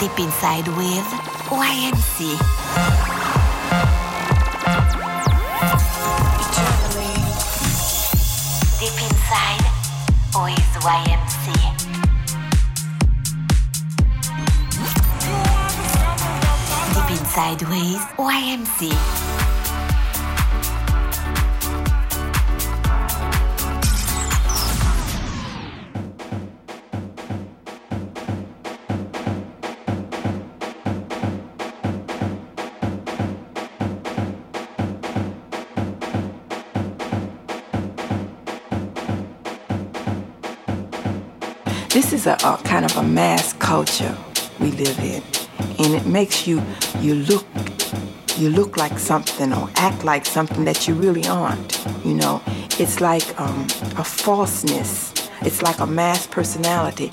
Deep Inside with YMC. Deep Inside with YMC. Is a, a, kind of a mass culture we live in, and it makes you you look you look like something or act like something that you really aren't. You know, it's like um, a falseness. It's like a mass personality.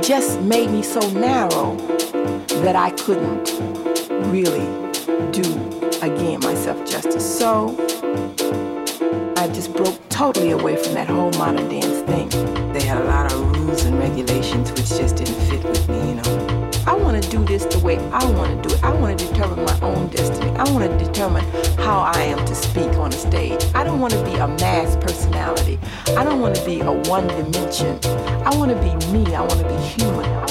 Just made me so narrow that I couldn't really do again myself justice. So totally away from that whole modern dance thing. They had a lot of rules and regulations which just didn't fit with me, you know. I want to do this the way I want to do it. I want to determine my own destiny. I want to determine how I am to speak on a stage. I don't want to be a mass personality. I don't want to be a one dimension. I want to be me. I want to be human.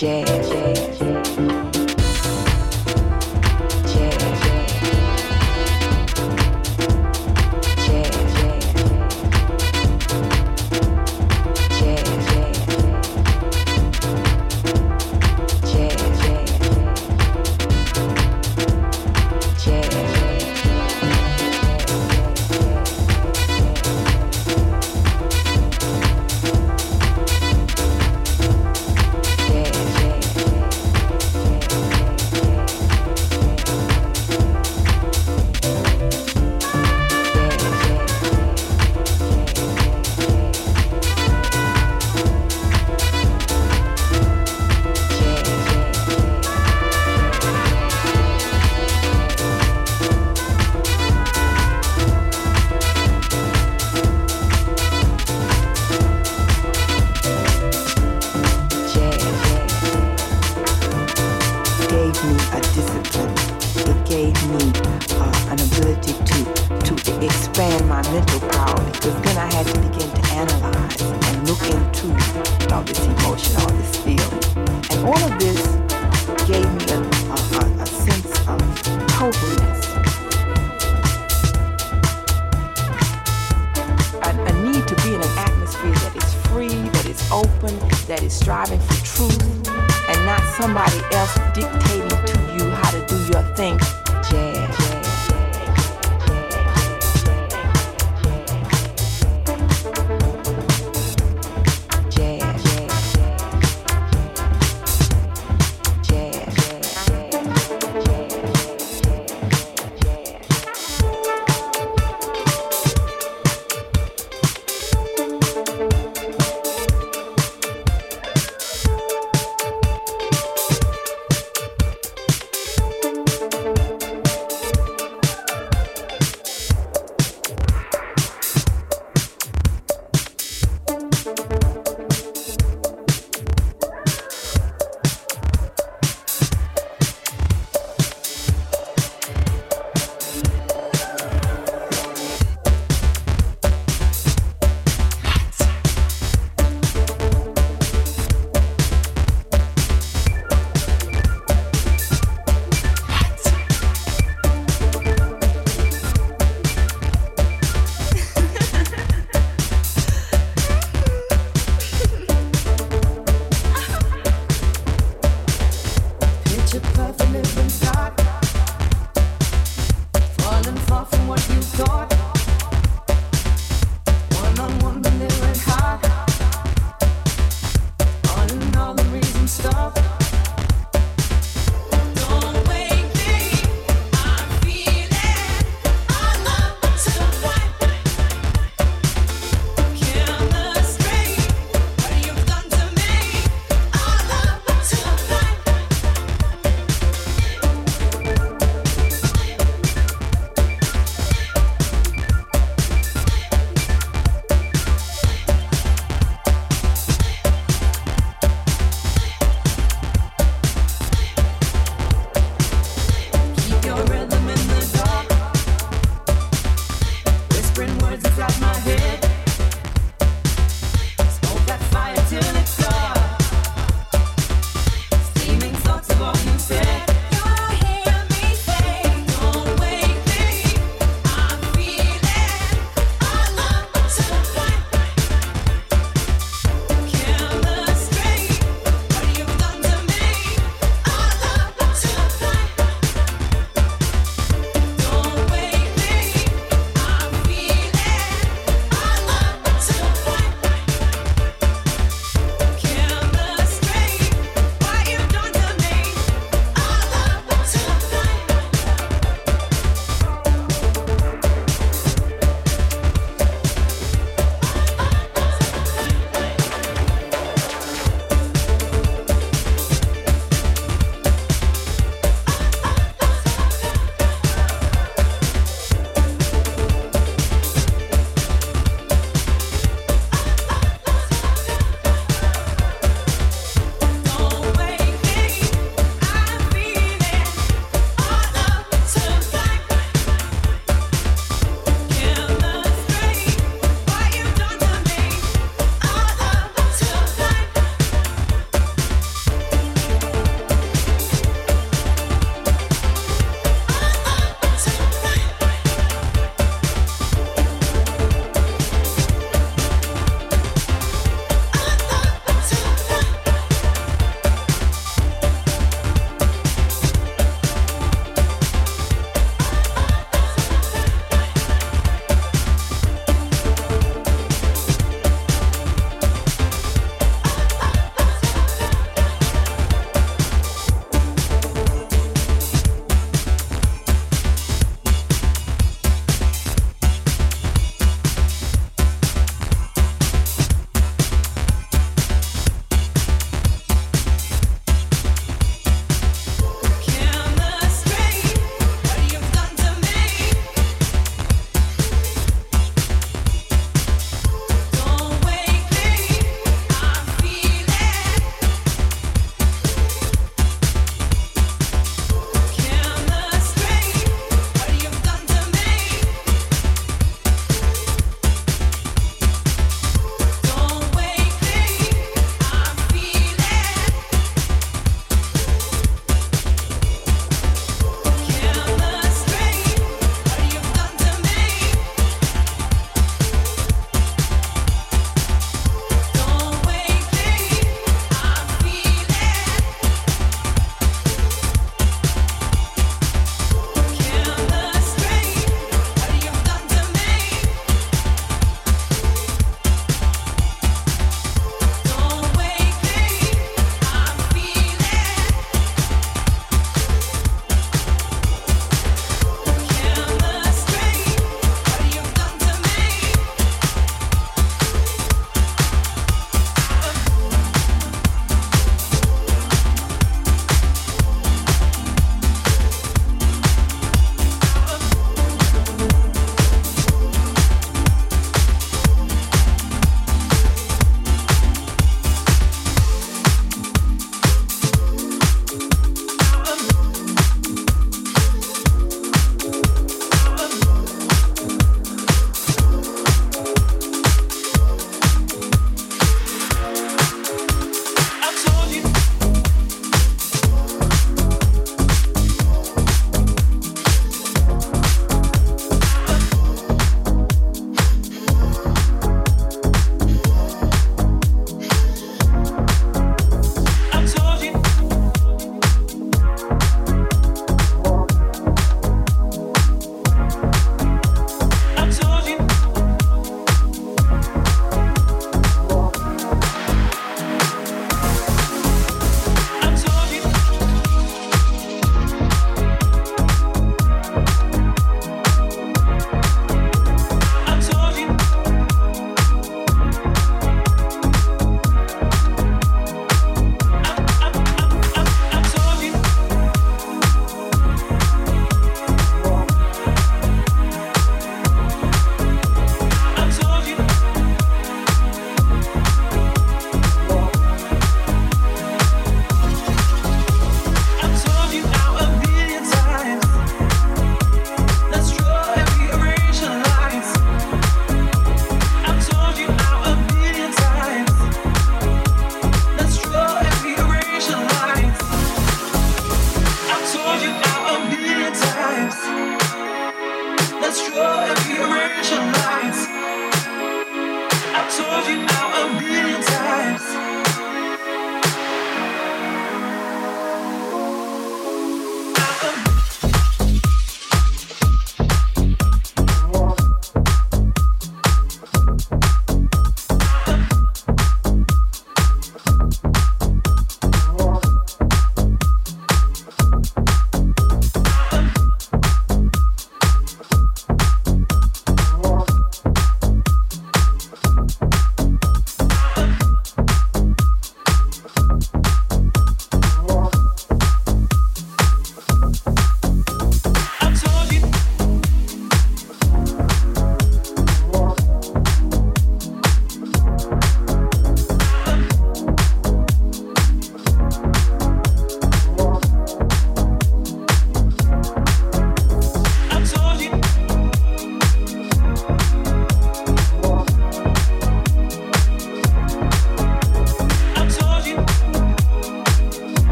jazz.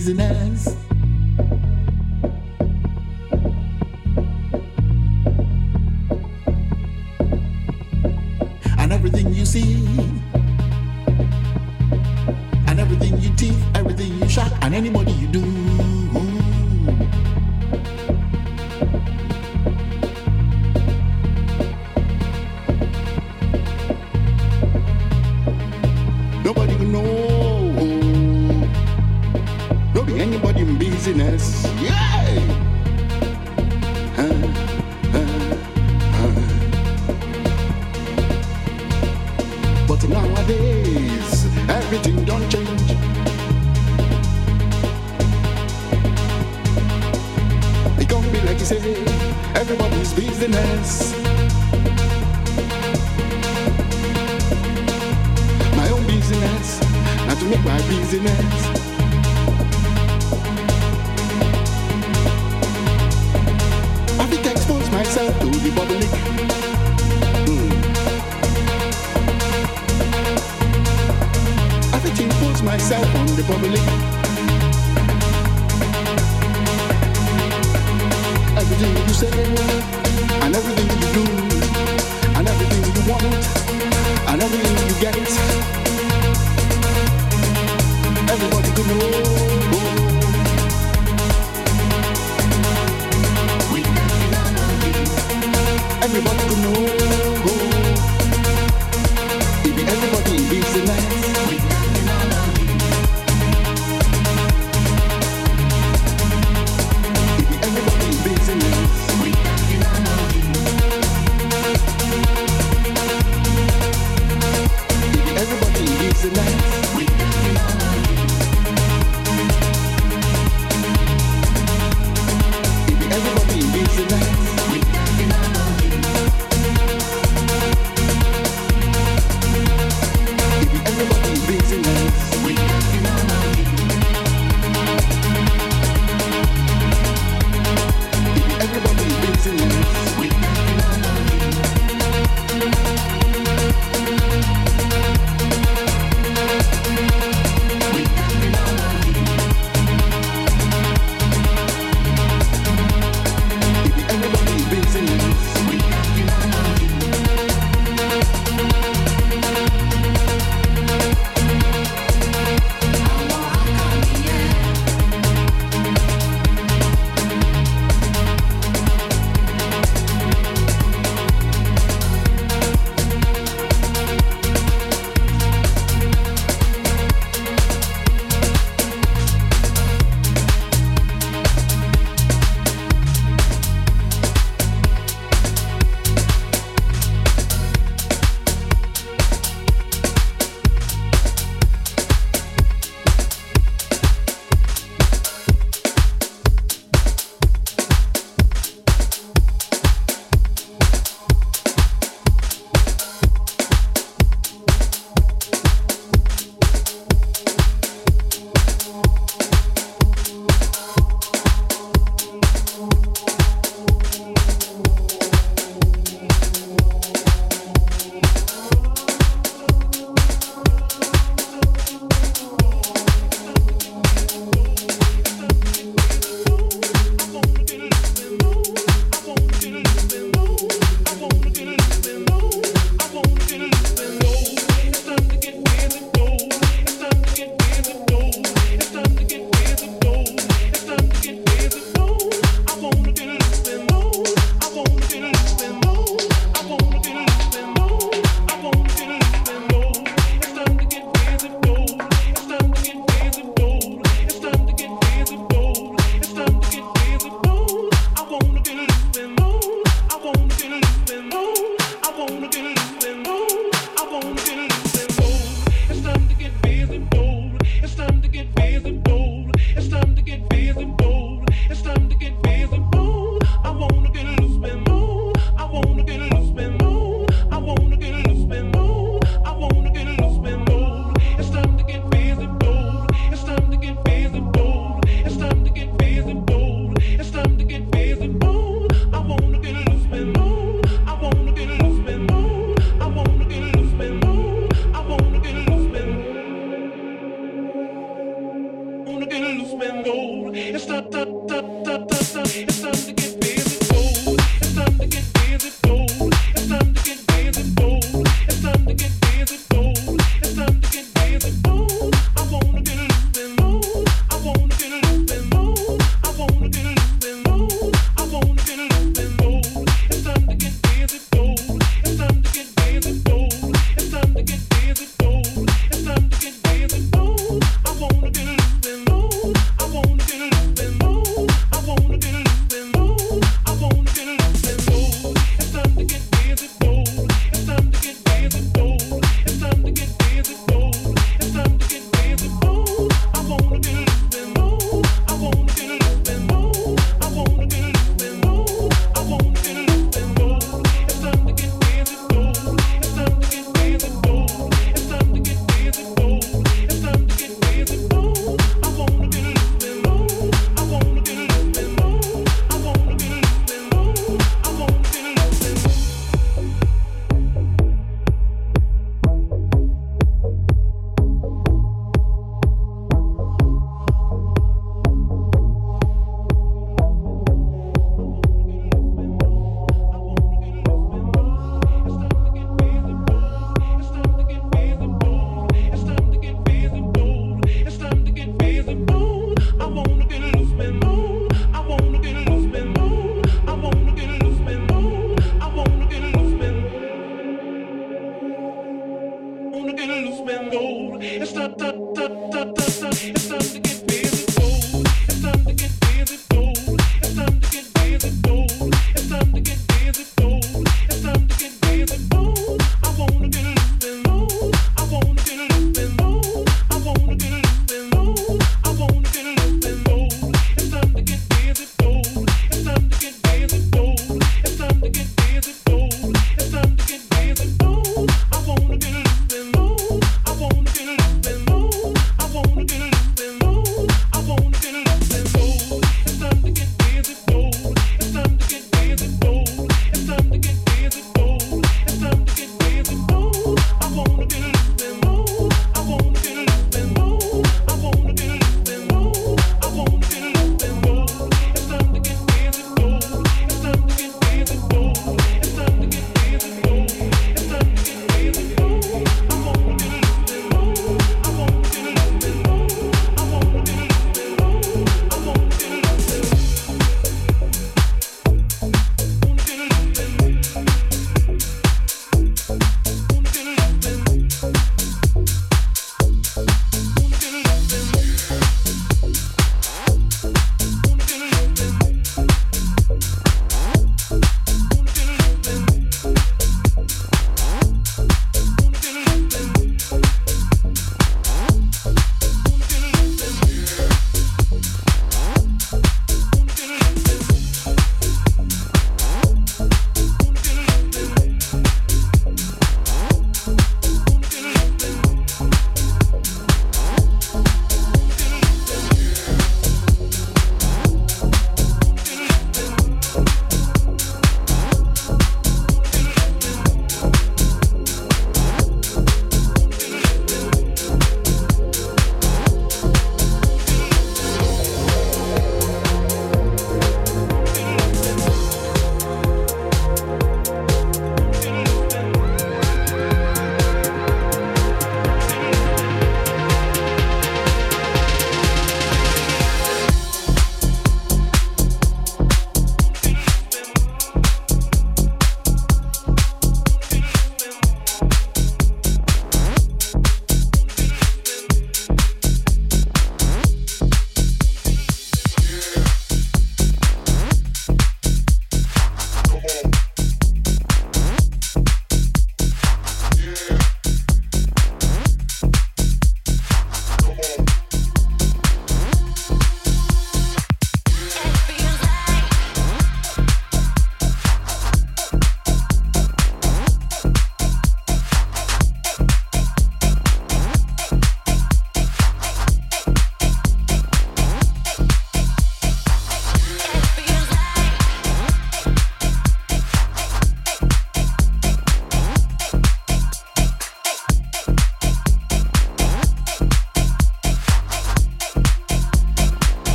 Business. And everything you see,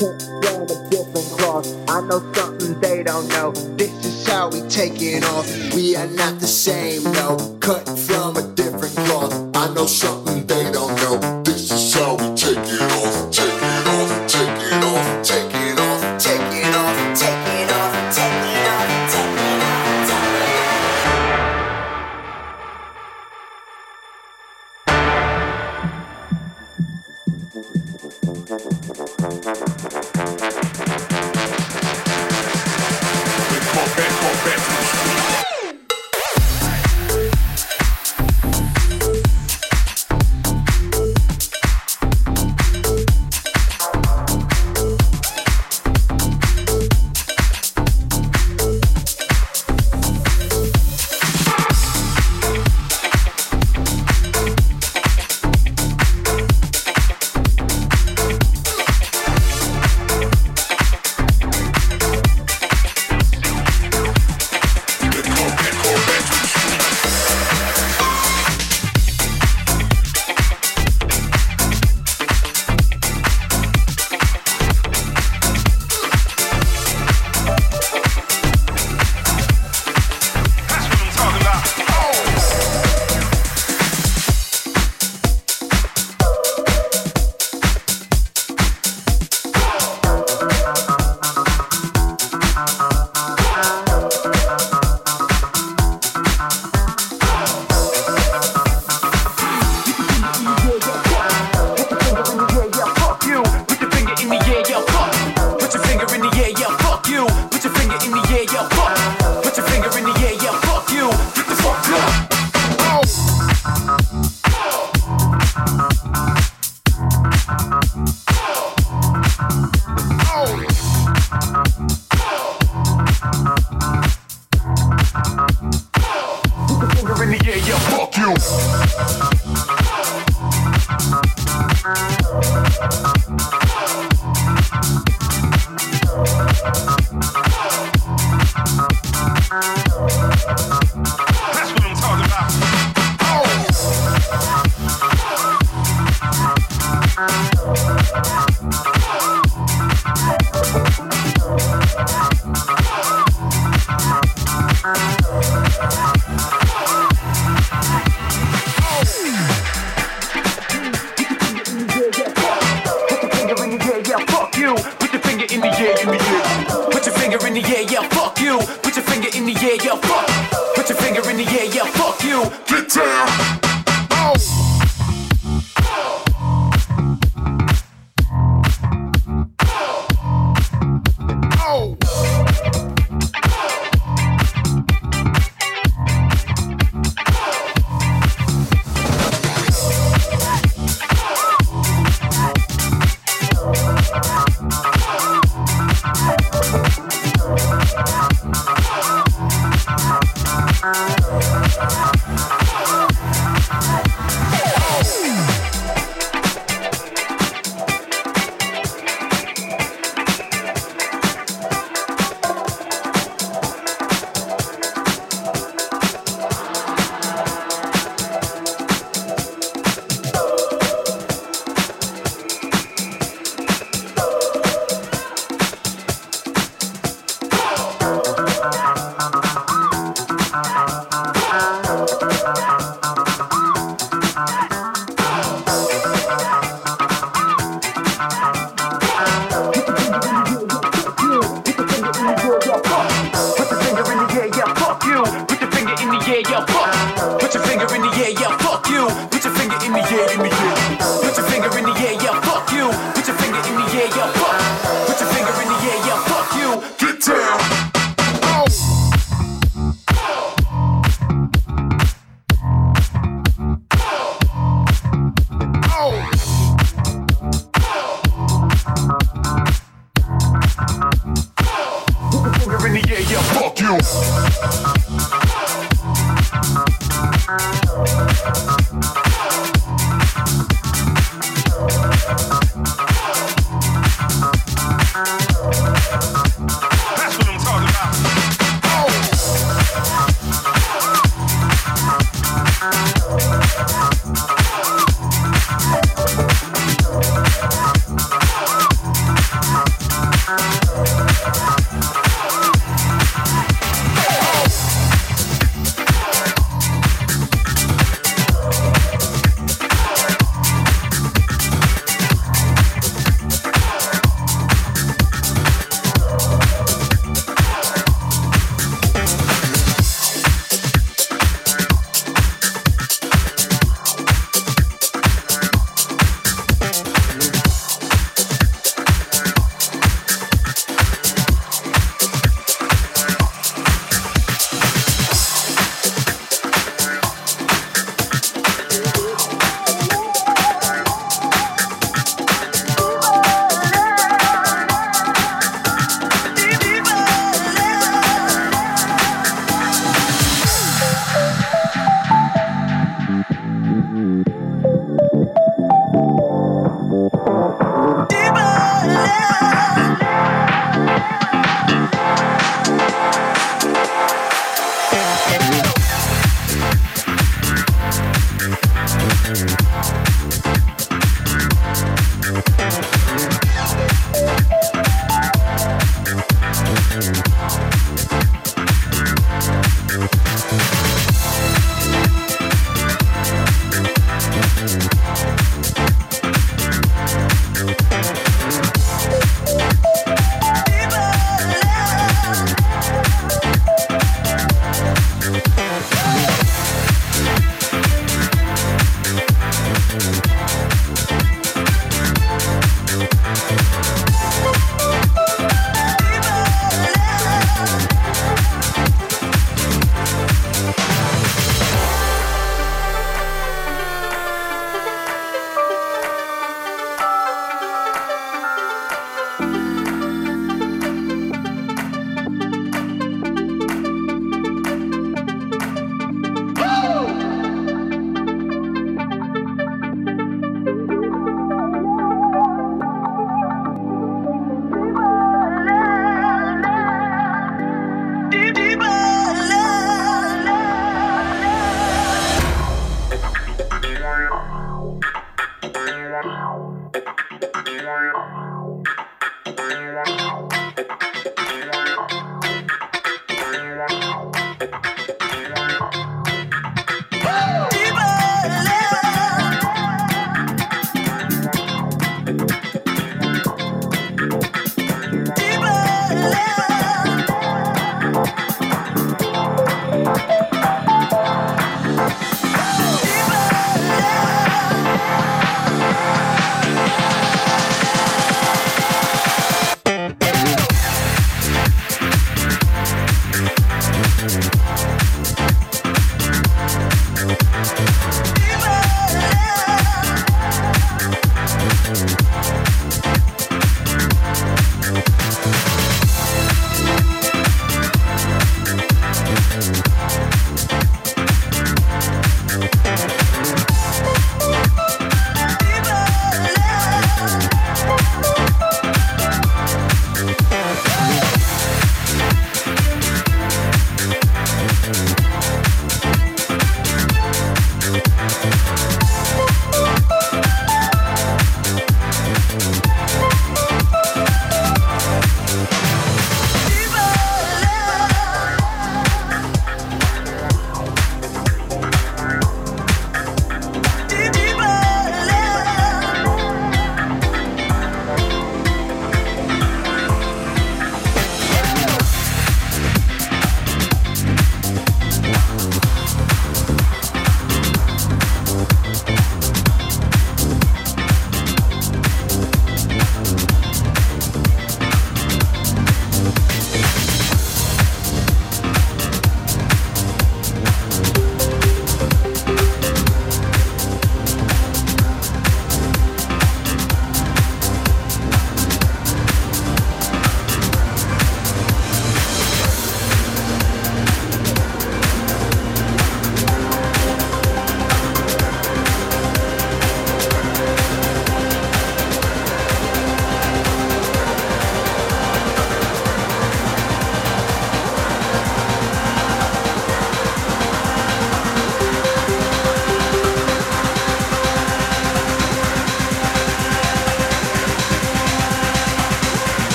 can't stand a different cloth. I know something they don't know. This is how we take it off. We are not the same, no. Cut from a different cloth. I know something.